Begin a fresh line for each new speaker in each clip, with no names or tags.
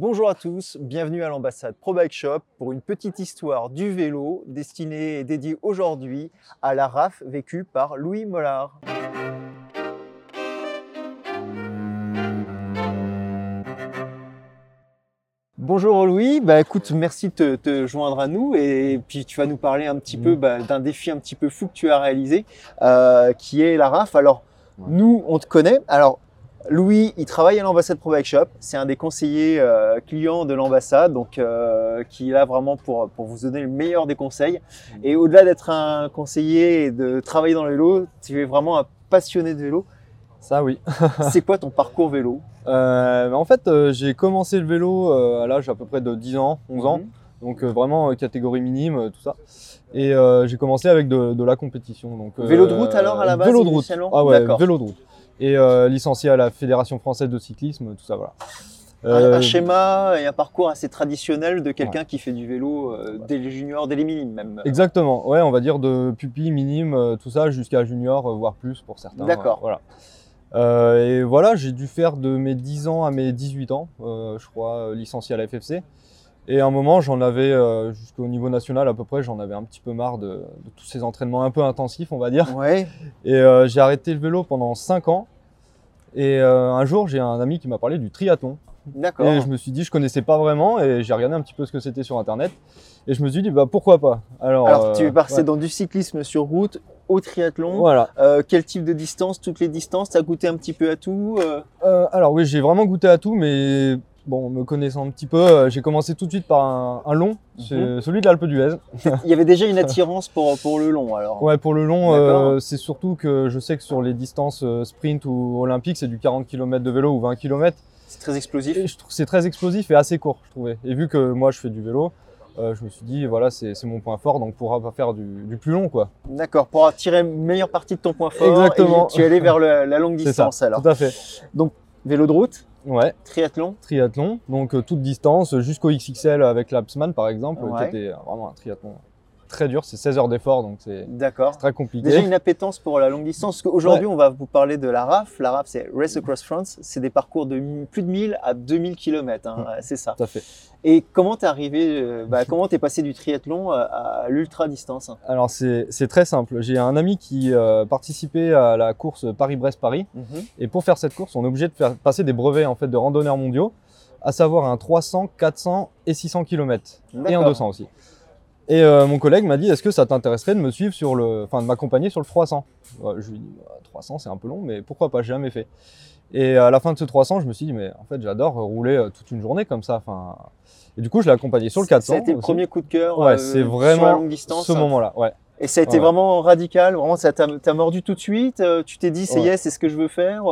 Bonjour à tous, bienvenue à l'ambassade Pro Bike Shop pour une petite histoire du vélo destinée et dédiée aujourd'hui à la RAF vécue par Louis Mollard. Bonjour Louis, bah écoute, merci de te, joindre à nous et puis tu vas nous parler un petit peu bah, d'un défi un petit peu fou que tu as réalisé, euh, qui est la RAF. Alors nous, on te connaît. Alors Louis, il travaille à l'ambassade Pro Bike Shop. C'est un des conseillers euh, clients de l'ambassade, donc euh, qui est là vraiment pour, pour vous donner le meilleur des conseils. Mmh. Et au-delà d'être un conseiller et de travailler dans le vélo, tu es vraiment un passionné de vélo.
Ça, oui.
c'est quoi ton parcours vélo?
Euh, En fait, j'ai commencé le vélo à l'âge à peu près de 10 ans, 11 ans. Mmh. Donc vraiment catégorie minime, tout ça. Et j'ai commencé avec de, la compétition. Donc,
vélo de route alors à la base
Vélo de route. Ah ouais, vélo de route et euh, licencié à la Fédération française de cyclisme, tout ça, voilà.
un, euh, schéma et un parcours assez traditionnel de quelqu'un qui fait du vélo euh, dès les juniors, dès les minimes même.
Exactement, ouais, on va dire de pupille, minime, tout ça, jusqu'à junior, voire plus pour certains.
D'accord.
voilà. et voilà, j'ai dû faire de mes 10 ans à mes 18 ans, je crois, licencié à la FFC. Et à un moment, j'en avais, euh, jusqu'au niveau national à peu près, j'en avais un petit peu marre de, tous ces entraînements un peu intensifs, on va dire.
Ouais.
Et euh, j'ai arrêté le vélo pendant 5 ans. Et euh, un jour, j'ai un ami qui m'a parlé du triathlon.
D'accord.
Et je me suis dit, je connaissais pas vraiment, et j'ai regardé un petit peu ce que c'était sur Internet. Et je me suis dit, bah pourquoi pas?
Alors, tu es passé dans du cyclisme sur route au triathlon.
Voilà.
quel type de distance Toutes les distances T'as goûté un petit peu à tout
Alors oui, j'ai vraiment goûté à tout, mais bon, me connaissant un petit peu, euh, j'ai commencé tout de suite par un, long, mhm. celui de l'Alpe d'Huez.
Il y avait déjà une attirance pour, pour le long alors
Ouais, pour le long, euh, c'est surtout que je sais que sur les distances euh, sprint ou olympique, c'est du 40 km de vélo ou 20 km.
C'est très explosif
C'est très explosif et assez court, je trouvais. Et vu que moi je fais du vélo, je me suis dit, voilà, c'est mon point fort, donc pourra pas faire du, plus long, quoi.
D'accord, pour tirer meilleure partie de ton point fort,
Exactement.
tu es allé vers la longue distance
ça,
alors.
Tout à fait.
Donc, vélo de route
Ouais.
Triathlon.
Triathlon, donc euh, toute distance, jusqu'au XXL avec l'Apsman par exemple, qui était vraiment un triathlon très dur, c'est 16 heures d'effort, donc c'est très compliqué.
Déjà une appétence pour la longue distance, parce qu'aujourd'hui on va vous parler de la RAF. La RAF c'est Race Across France, c'est des parcours de plus de 1000 à 2000 km, hein, c'est ça.
Tout à fait.
Et comment t'es arrivé, euh, bah, comment t'es passé du triathlon à, l'ultra distance?
Alors c'est très simple, j'ai un ami qui euh, participait à la course Paris-Brest-Paris, mhm. et pour faire cette course on est obligé de faire passer des brevets en fait de randonneurs mondiaux, à savoir un 300, 400 et 600 km, et un 200 aussi. Et euh, mon collègue m'a dit, est-ce que ça t'intéresserait de me suivre sur le, enfin de m'accompagner sur le 300 Je lui ai dit, 300 bah, c'est un peu long, mais pourquoi pas, j'ai jamais fait. Et à la fin de ce 300, je me suis dit, mais en fait j'adore rouler euh, toute une journée comme ça. Enfin, et du coup, je l'ai accompagné sur le 400. Ça
a été le premier coup de cœur.
Ouais, euh, c'est vraiment longue
distance,
ce moment-là. Ouais.
Et ça a été vraiment radical. Vraiment, ça t'a mordu tout de suite. Tu t'es dit, c'est yes, c'est ce que je veux faire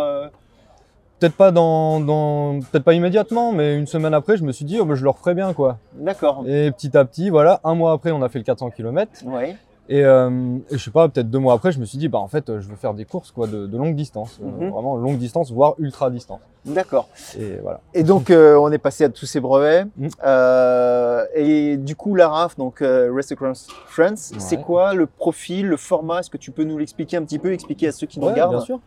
peut-être pas dans, dans peut-être pas immédiatement, mais une semaine après, je me suis dit, oh, bah, je le referai bien, quoi.
D'accord.
Et petit à petit, voilà, un mois après, on a fait le 400 km.
Ouais.
Et, euh, et, je sais pas, peut-être deux mois après, je me suis dit, bah en fait, je veux faire des courses quoi, de, de longue distance, euh, mhm. vraiment longue distance, voire ultra distance.
D'accord.
Et voilà.
Et donc, euh, on est passé à tous ces brevets. Mm. Euh, et du coup, la RAF, donc Race Across France, c'est quoi le profil, le format? Est-ce que tu peux nous l'expliquer un petit peu, expliquer à ceux qui nous regardent?
Bien sûr.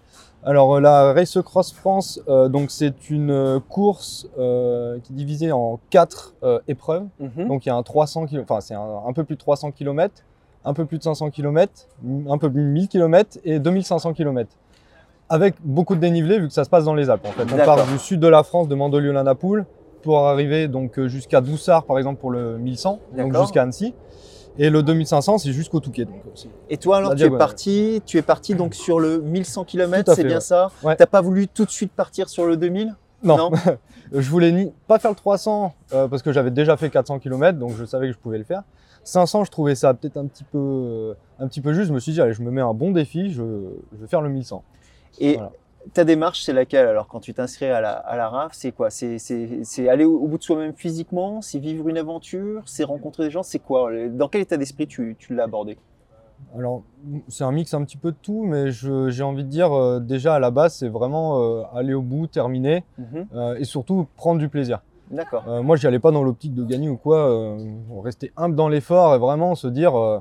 Alors la Race Cross France, donc c'est une course qui est divisée en quatre épreuves. Mhm. Donc il y a un 300 km, enfin c'est un, un, peu plus de 300 km un peu plus de 500 km, un peu plus de 1000 km et 2500 km. Avec beaucoup de dénivelé vu que ça se passe dans les Alpes. En fait. On part du sud de la France, de Mandelieu-la-Napoule, pour arriver donc euh, jusqu'à Doussard par exemple pour le 1100, donc jusqu'à Annecy. Et le 2500, c'est jusqu'au Touquet. Donc
euh, et toi, alors, tu es parti, tu es parti donc sur le 1100 km, c'est bien ça? Tu T'as pas voulu tout de suite partir sur le 2000
Non. je voulais ni pas faire le 300 euh, parce que j'avais déjà fait 400 km, donc je savais que je pouvais le faire. 500, je trouvais ça peut-être un petit peu, euh, un petit peu juste. Je me suis dit, allez, je me mets un bon défi, je, vais faire le 1100.
Et ta démarche, c'est laquelle alors quand tu t'inscris à la, à la RAF? C'est quoi? C'est aller au, bout de soi-même physiquement? C'est vivre une aventure? C'est rencontrer des gens? C'est quoi? Dans quel état d'esprit tu, tu l'as abordé?
Alors, c'est un mix un petit peu de tout, mais j'ai envie de dire, euh, déjà à la base, c'est vraiment euh, aller au bout, terminer, mhm. et surtout prendre du plaisir.
D'accord.
Euh, moi, j'y allais pas dans l'optique de gagner ou quoi. Euh, rester humble dans l'effort et vraiment se dire euh,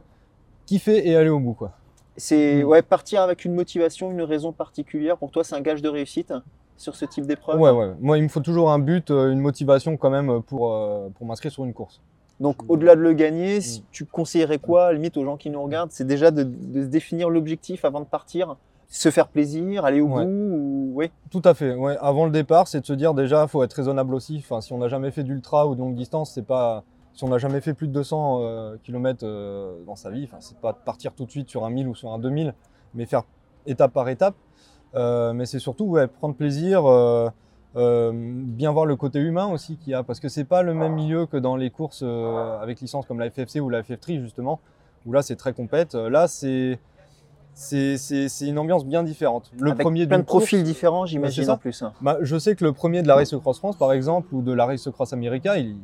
kiffer et aller au bout, quoi.
C'est mm. ouais partir avec une motivation, une raison particulière. Pour toi, c'est un gage de réussite. sur ce type d'épreuve?
Ouais, ouais. Moi, il me faut toujours un but, une motivation quand même pour, pour m'inscrire sur une course.
Donc, au-delà de le gagner, si tu conseillerais quoi, limite aux gens qui nous regardent, c'est déjà de, de, se définir l'objectif avant de partir, se faire plaisir, aller au bout ou... Oui.
Tout à fait. Ouais. Avant le départ, c'est de se dire déjà, faut être raisonnable aussi. Enfin, si on n'a jamais fait d'ultra ou de longue distance, c'est pas. Si on n'a jamais fait plus de 200 euh, km euh, dans sa vie, enfin, c'est pas de partir tout de suite sur un 1000 ou sur un 2000, mais faire étape par étape. Euh, mais c'est surtout ouais, prendre plaisir. Euh, bien voir le côté humain aussi qu'il y a, parce que c'est pas le même milieu que dans les courses euh, avec licence comme la FFC ou la FF3 justement, où là c'est très compète. Euh, là c'est c'est une ambiance bien différente.
Le avec premier plein de profils différents, j'imagine en plus. Hein.
Bah, je sais que le premier de la Race Cross France, par exemple, ou de la Race Cross America, il,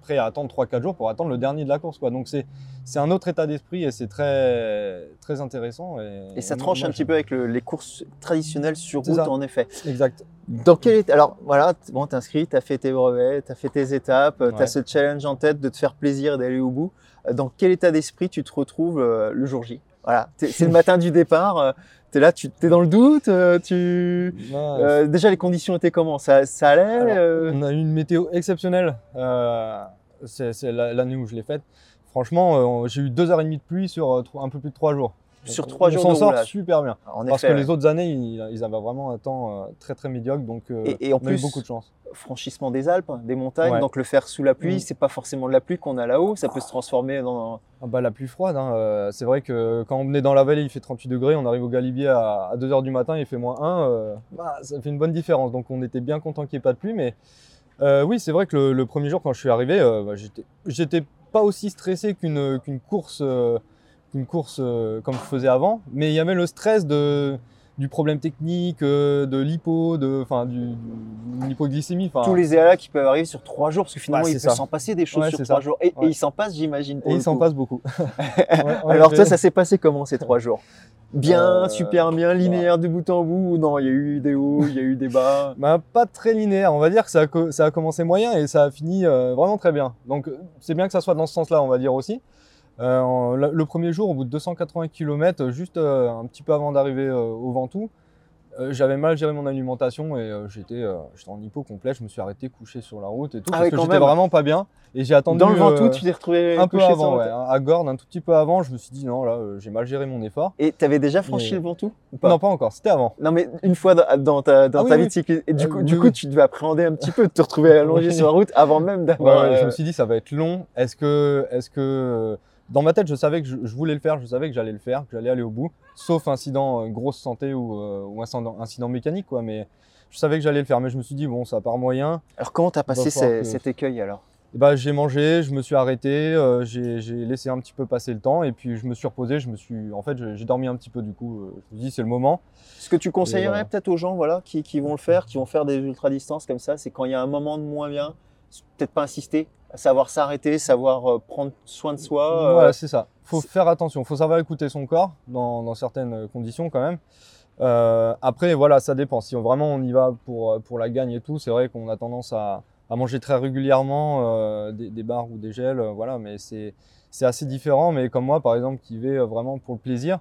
prêt à attendre 3-4 jours pour attendre le dernier de la course. Quoi. Donc c'est un autre état d'esprit et c'est très, très intéressant.
Et, ça tranche un petit peu avec les courses traditionnelles sur route, en effet.
Exact.
Dans quel Alors voilà, bon, t'es inscrit, t'as fait tes brevets, t'as fait tes étapes, tu t'as ce challenge en tête de te faire plaisir d'aller au bout. Dans quel état d'esprit tu te retrouves euh, le jour J? Voilà, c'est le matin du départ. Euh, tu es là, tu es dans le doute, euh, tu euh, déjà les conditions étaient comment? Ça, ça allait
euh? On a eu une météo exceptionnelle. c'est l'année où je l'ai faite. Franchement, j'ai eu deux heures et demie de pluie sur un peu plus de trois jours.
Sur trois jours,
on s'en sort super bien. parce que les autres années, ils, avaient vraiment un temps très très médiocre, donc et, en on plus, a eu beaucoup de chance.
Franchissement des Alpes, des montagnes, donc le faire sous la pluie, mm. c'est pas forcément de la pluie qu'on a là-haut, ça peut se transformer dans
ah bah, La plus froide. Hein. Euh, c'est vrai que quand on venait dans la vallée, il fait 38 degrés. On arrive au Galibier à, 2h du matin, il fait moins 1. Euh, bah, ça fait une bonne différence. Donc on était bien content qu'il n'y ait pas de pluie. Mais euh, oui, c'est vrai que le, premier jour, quand je suis arrivé, bah, j'étais pas aussi stressé qu'une course, qu'une course comme je faisais avant. Mais il y avait le stress de du problème technique, euh, de l'hypo, de, enfin, du, l'hypoglycémie.
Tous les aléas qui peuvent arriver sur trois jours, parce que finalement, il peut s'en passer des choses sur trois jours. Et, il s'en passe, j'imagine.
Et il s'en passe beaucoup.
Alors, toi, ça s'est passé comment ces trois jours? Bien, euh, super bien, linéaire de bout en bout ou non Il y a eu des hauts, il y a eu des bas?
Bah, Pas très linéaire. On va dire que ça a, ça a commencé moyen et ça a fini euh, vraiment très bien. Donc, c'est bien que ça soit dans ce sens-là, on va dire aussi. Euh, le premier jour, au bout de 280 km, juste euh, un petit peu avant d'arriver euh, au Ventoux, j'avais mal géré mon alimentation et j'étais en hypo complet. Je me suis arrêté couché sur la route et tout ah parce que j'étais vraiment pas bien. Et j'ai attendu.
Dans le Ventoux, tu t'es retrouvé
un peu avant, ouais, à Gordes, un tout petit peu avant. Je me suis dit non, là, j'ai mal géré mon effort.
Et tu avais déjà franchi le Ventoux
ou pas? Non, pas encore. C'était avant.
Non, mais une fois dans ta, dans ah ta vie de cycliste. Et du coup, du coup tu devais appréhender un petit peu de te retrouver allongé sur la route avant même d'avoir.
Je me suis dit ça va être long. Est-ce que, est-ce que dans ma tête, je savais que je, voulais le faire, je savais que j'allais le faire, que j'allais aller au bout, sauf incident euh, grosse santé ou, euh, ou incident, mécanique, quoi. Mais je savais que j'allais le faire, mais je me suis dit bon, ça part moyen.
Alors comment t'as passé cet écueil alors?
Bah, j'ai mangé, je me suis arrêté, euh, j'ai laissé un petit peu passer le temps et puis je me suis reposé, je me suis, en fait, j'ai dormi un petit peu du coup. je me suis dit c'est le moment.
Ce que tu conseillerais peut-être aux gens, voilà, qui, qui, vont le faire, qui vont faire des ultra distances comme ça, c'est quand il y a un moment de moins bien, peut-être pas insister, savoir s'arrêter, savoir euh, prendre soin de soi.
Euh. Ouais, c'est ça. Faut faire attention. Faut savoir écouter son corps dans, certaines conditions quand même. Euh, après, voilà, ça dépend. Si vraiment on y va pour, pour la gagne et tout, c'est vrai qu'on a tendance à, manger très régulièrement des, des, bars ou des gels, voilà, mais c'est assez différent. Mais comme moi, par exemple, qui vais vraiment pour le plaisir,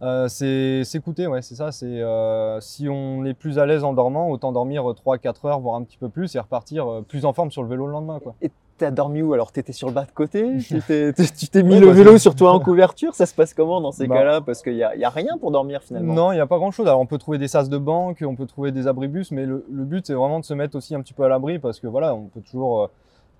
euh, c'est s'écouter, ouais, c'est ça. C'est euh, si on est plus à l'aise en dormant, autant dormir 3-4 heures, voire un petit peu plus, et repartir euh, plus en forme sur le vélo le lendemain. Quoi.
Et t'as dormi où Alors? T'étais sur le bas de côté? Tu t'es mis le bah, vélo sur toi en couverture? Ça se passe comment dans ces bah. cas-là? Parce qu'il n'y a, y a, rien pour dormir finalement.
Non, il n'y a pas grand-chose. Alors on peut trouver des sas de banque, on peut trouver des abribus, mais le, le but c'est vraiment de se mettre aussi un petit peu à l'abri parce que voilà, on peut toujours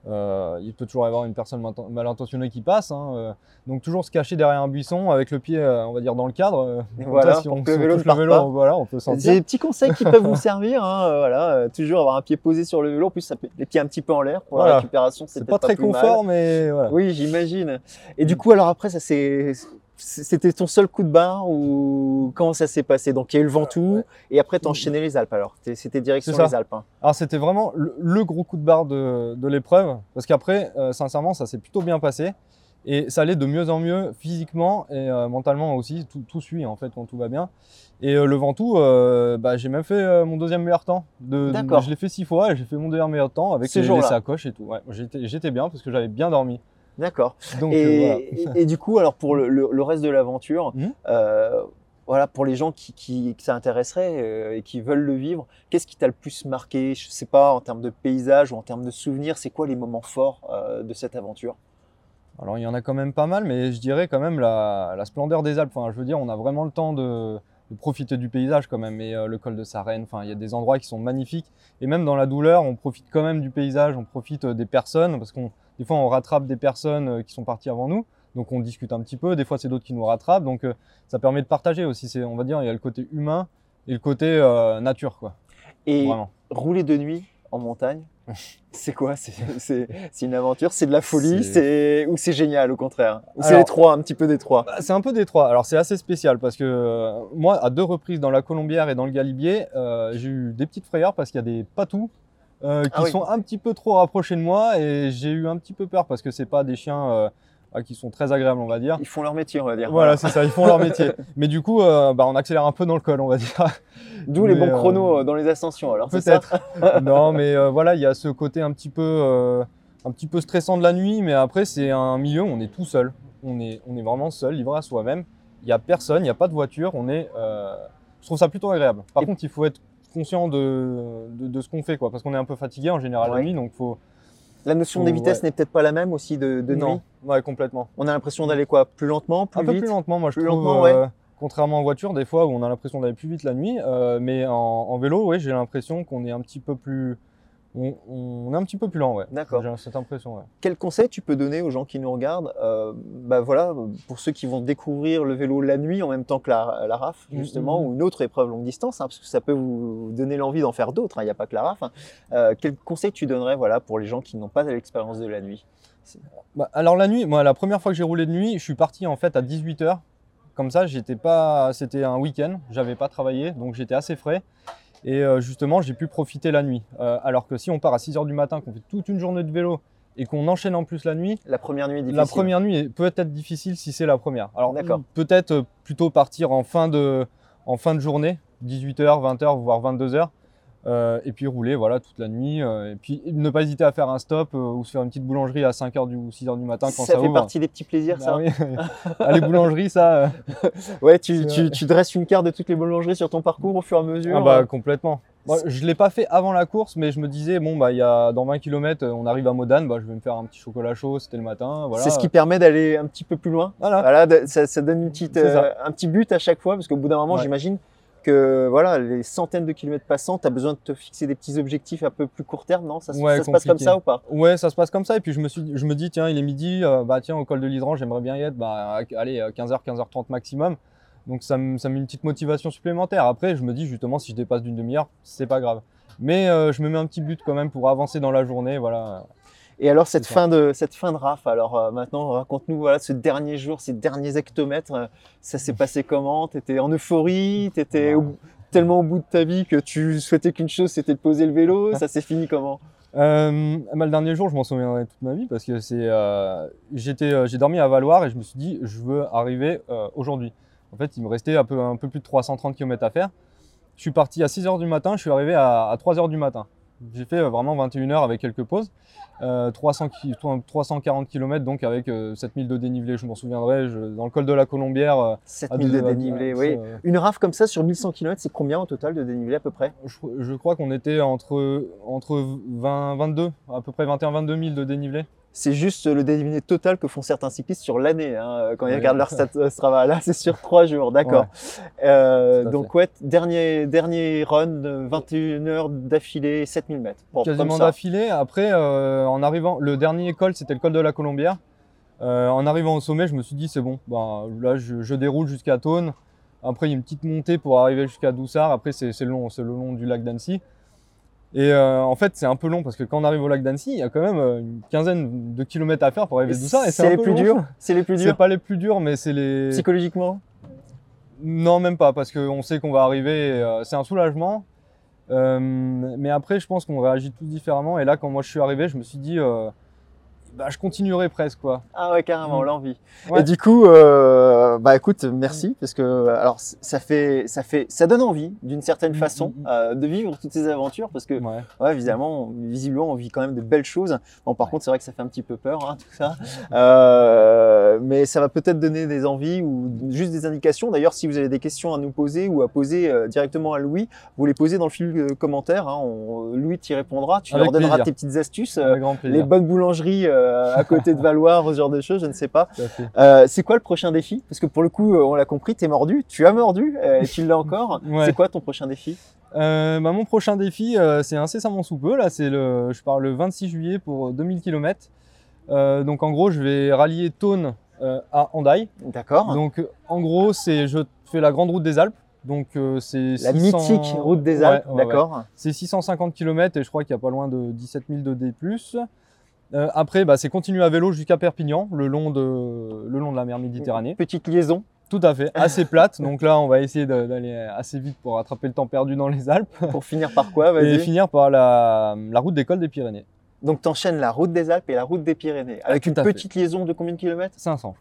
euh, il peut toujours y avoir une personne mal intentionnée qui passe. Hein, euh. donc toujours se cacher derrière un buisson avec le pied, euh, on va dire, dans le cadre.
voilà, si on, le vélo, le vélo
voilà, on peut sentir.
des petits conseils qui peuvent vous servir. Hein, voilà, toujours avoir un pied posé sur le vélo. En plus, ça les pieds un petit peu en l'air pour la récupération.
C'est pas, pas très confort, mais voilà.
Oui, j'imagine. Et du coup, alors après, ça c'est c'était ton seul coup de barre ou comment ça s'est passé? Donc il y a eu le Ventoux et après tu enchaîné les Alpes alors. C'était direction les Alpes. Hein.
Alors c'était vraiment le, gros coup de barre de, l'épreuve parce qu'après, euh, sincèrement, ça s'est plutôt bien passé et ça allait de mieux en mieux physiquement et euh, mentalement aussi. Tout, suit en fait quand tout va bien. Et euh, le Ventoux, bah, j'ai même fait mon deuxième meilleur temps. De, je l'ai fait six fois et j'ai fait mon deuxième meilleur temps avec les, les sacoches et tout. Ouais, J'étais bien parce que j'avais bien dormi.
D'accord. Et, euh, et, du coup, alors pour le, le, reste de l'aventure, mmh. euh, voilà, pour les gens qui, qui que ça intéresserait et qui veulent le vivre, qu'est-ce qui t'a le plus marqué? Je sais pas, en termes de paysage ou en termes de souvenirs, c'est quoi les moments forts de cette aventure?
Alors il y en a quand même pas mal, mais je dirais quand même la, splendeur des Alpes. Enfin, je veux dire, on a vraiment le temps de, profiter du paysage quand même. Et euh, le col de Sarenne, enfin, il y a des endroits qui sont magnifiques. Et même dans la douleur, on profite quand même du paysage, on profite euh, des personnes, parce qu'on des fois on rattrape des personnes euh, qui sont parties avant nous. Donc on discute un petit peu. Des fois c'est d'autres qui nous rattrapent. Donc ça permet de partager aussi. C'est, on va dire, il y a le côté humain et le côté nature, quoi.
Et rouler de nuit en montagne, c'est quoi? C'est une aventure? C'est de la folie? C'est Ou c'est génial au contraire? Ou c'est les trois, un petit peu des trois?
bah, C'est un peu des trois. Alors c'est assez spécial parce que euh, moi, à deux reprises dans la Colombière et dans le Galibier, euh, j'ai eu des petites frayeurs parce qu'il y a des patous euh, qui ah sont un petit peu trop rapprochés de moi et j'ai eu un petit peu peur parce que c'est pas des chiens ah, qui sont très agréables, on va dire.
Ils font leur métier, on va dire.
Voilà, c'est ça, ils font leur métier. Mais du coup, euh, bah, on accélère un peu dans le col, on va dire.
D'où les bons euh, chronos dans les ascensions, alors
Peut-être. non, mais euh, voilà, il y a ce côté un petit peu, un petit peu stressant de la nuit, mais après, c'est un milieu où on est tout seul. On est, on est vraiment seul, livré à soi-même. Il n'y a personne, il n'y a pas de voiture. On est, je trouve ça plutôt agréable. Par contre, il faut être conscient de, de, ce qu'on fait, quoi, parce qu'on est un peu fatigué en général la nuit, donc faut
la notion des vitesses n'est peut-être pas la même aussi de, de
non. Ouais, complètement.
On a l'impression d'aller quoi Plus lentement, plus
Un
peu
plus lentement, moi je trouve. Euh, contrairement en voiture, des fois où on a l'impression d'aller plus vite la nuit, euh, mais en, en vélo, oui, j'ai l'impression qu'on est un petit peu plus on, est un petit peu plus lent, ouais.
D'accord.
J'ai cette impression, ouais.
Quel conseil tu peux donner aux gens qui nous regardent euh, bah voilà, Pour ceux qui vont découvrir le vélo la nuit en même temps que la, la RAF, mm, justement, mm, ou une autre épreuve longue distance, hein, parce que ça peut vous donner l'envie d'en faire d'autres, hein, il n'y a pas que la RAF. Hein. Euh, quel conseil tu donnerais voilà, pour les gens qui n'ont pas l'expérience de la nuit?
Bah, Alors la nuit, moi la première fois que j'ai roulé de nuit, je suis parti en fait à 18h. Comme ça, j'étais pas, c'était un week-end, j'avais pas travaillé, donc j'étais assez frais. Et euh, justement, j'ai pu profiter la nuit. Euh, alors que si on part à 6 h du matin, qu'on fait toute une journée de vélo et qu'on enchaîne en plus la nuit.
La première nuit est difficile.
La première nuit peut être difficile si c'est la première. Alors peut-être euh, plutôt partir en fin de, en fin de journée, 18h, 20h, voire 22h. Euh, et puis rouler voilà toute la nuit euh, et puis ne pas hésiter à faire un stop euh, ou se faire une petite boulangerie à 5h du, ou 6h du matin quand ça,
ça fait partie des petits plaisirs bah ça.
oui. les boulangeries ça
ouais tu, tu, tu, dresses une carte de toutes les boulangeries sur ton parcours au fur et à mesure
ah bah complètement. Moi, je l'ai pas fait avant la course mais je me disais bon bah il y a dans 20 km on arrive à Modane bah je vais me faire un petit chocolat chaud c'était le matin voilà.
C'est ce qui permet d'aller un petit peu plus loin. Voilà, voilà ça, ça, donne une petite un petit but à chaque fois parce qu'au bout d'un moment j'imagine que voilà, les centaines de kilomètres passants, tu as besoin de te fixer des petits objectifs un peu plus court terme, non? Ça, se passe comme ça ou pas?
Ouais, ça se passe comme ça. Et puis je me, suis, je me dis, tiens, il est midi, euh, bah tiens, au col de l'Hydran, j'aimerais bien y être, bah allez, 15h, 15h30 maximum. Donc ça me, ça met une petite motivation supplémentaire. Après, je me dis justement, si je dépasse d'une demi-heure, c'est pas grave. Mais euh, je me mets un petit but quand même pour avancer dans la journée, voilà.
Et alors cette fin de cette fin de RAF, alors euh, maintenant raconte-nous voilà ce dernier jour, ces derniers hectomètres, euh, ça s'est passé comment? T'étais en euphorie, t'étais tellement au bout de ta vie que tu souhaitais qu'une chose, c'était de poser le vélo? Ça s'est fini comment?
Euh, bah, le dernier jour, je m'en souviendrai toute ma vie parce que c'est j'étais j'ai dormi à Valoir et je me suis dit je veux arriver aujourd'hui. En fait, il me restait un peu un peu plus de 330 km à faire. Je suis parti à 6 h du matin, je suis arrivé à, à 3 h du matin. J'ai fait vraiment 21 heures avec quelques pauses. 300, 340 km donc avec 7000 de dénivelé, je m'en souviendrai, dans le col de la Colombière.
7000 de dénivelé, oui. Une RAF comme ça sur 1100 km, c'est combien au total de dénivelé à peu près?
Je, crois qu'on était entre, entre 20, 22, à peu près 21-22 000 de dénivelé
c'est juste le dénivelé total que font certains cyclistes sur l'année, hein, quand ils regardent leur stat euh, Strava. Là, c'est sur trois jours, d'accord. Euh, donc, ouais, dernier, dernier run, 21 heures d'affilée, 7000 mètres.
Quasiment d'affilée. Après, euh, en arrivant, le dernier col, c'était le col de la Colombière. en arrivant au sommet, je me suis dit, c'est bon, bah, là, je, déroule jusqu'à Thône. Après, il y a une petite montée pour arriver jusqu'à Doussard. Après, c'est le long, le long du lac d'Annecy. Et euh, en fait, c'est un peu long parce que quand on arrive au lac d'Annecy, il y a quand même euh, une quinzaine de kilomètres à faire pour arriver à ça.
C'est les plus durs?
C'est
les plus durs?
C'est pas les plus durs, mais c'est les.
Psychologiquement?
Non, même pas, parce qu'on sait qu'on va arriver. Euh, c'est un soulagement. mais après, je pense qu'on réagit tous différemment. Et là, quand moi je suis arrivé, je me suis dit, bah, je continuerai presque quoi.
Ah ouais, carrément, mm. l'envie. Et du coup, Euh, bah écoute, merci parce que alors ça fait ça fait ça donne envie d'une certaine façon euh, de vivre toutes ces aventures parce que
Ouais.
ouais, évidemment visiblement on vit quand même de belles choses. Bon par contre c'est vrai que ça fait un petit peu peur hein, tout ça, Euh, mais ça va peut-être donner des envies ou juste des indications. D'ailleurs si vous avez des questions à nous poser ou à poser directement à Louis, vous les posez dans le fil de commentaires. Hein, on- Louis t'y répondra. Tu
Avec
leur donneras
plaisir.
tes petites astuces. les bonnes boulangeries euh, à côté de Valoir, ce genre de choses, je ne sais pas. Euh, c'est quoi le prochain défi? Parce que pour le coup, euh, on l'a compris, t'es mordu, tu as mordu, et tu l'as encore.
Ouais.
C'est quoi ton prochain défi?
Bah, mon prochain défi, c'est incessamment sous peu. Là, c'est le, je pars le 26 juillet pour 2000 km. Donc en gros, je vais rallier Thône euh, à Hendaye.
D'accord.
Donc en gros, c'est je fais la grande route des Alpes. Donc euh, c'est
La
600
mythique route des Alpes,
ouais, ouais.
d'accord.
C'est 650 km et je crois qu'il y a pas loin de 17 000 de D+. Euh, après, bah, c'est continuer à vélo jusqu'à Perpignan, le long de, le long de la mer Méditerranée.
Petite liaison.
Tout à fait, assez plate. Donc là, on va essayer d'aller assez vite pour rattraper le temps perdu dans les Alpes.
Pour finir par quoi
et finir par la, la route des cols des Pyrénées.
Donc t'enchaînes la route des Alpes et la route des Pyrénées. Avec
Tout
une
fait.
petite liaison de combien de kilomètres?
500.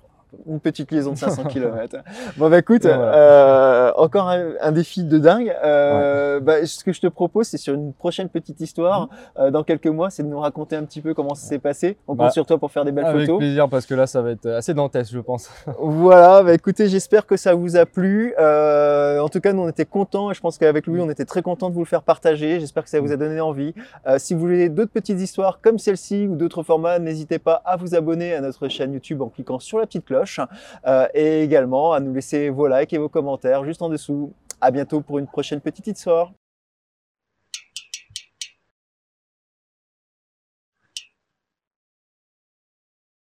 Une petite liaison de 500 km. Bon bah écoute,
voilà.
euh, encore un, un défi de dingue. Euh, bah, ce que je te propose, c'est sur une prochaine petite histoire, euh, dans quelques mois, c'est de nous raconter un petit peu comment ça s'est passé. On
Bah,
compte sur toi pour faire des belles
Avec
photos.
plaisir parce que là, ça va être assez dantesque, je pense.
Voilà, bah écoutez, j'espère que ça vous a plu. En tout cas, nous on était contents et je pense qu'avec lui, on était très contents de vous le faire partager. J'espère que ça vous a donné envie. Si vous voulez d'autres petites histoires comme celle-ci ou d'autres formats, n'hésitez pas à vous abonner à notre chaîne YouTube en cliquant sur la petite cloche euh, et également à nous laisser vos likes et vos commentaires juste en dessous. À bientôt pour une prochaine petite histoire.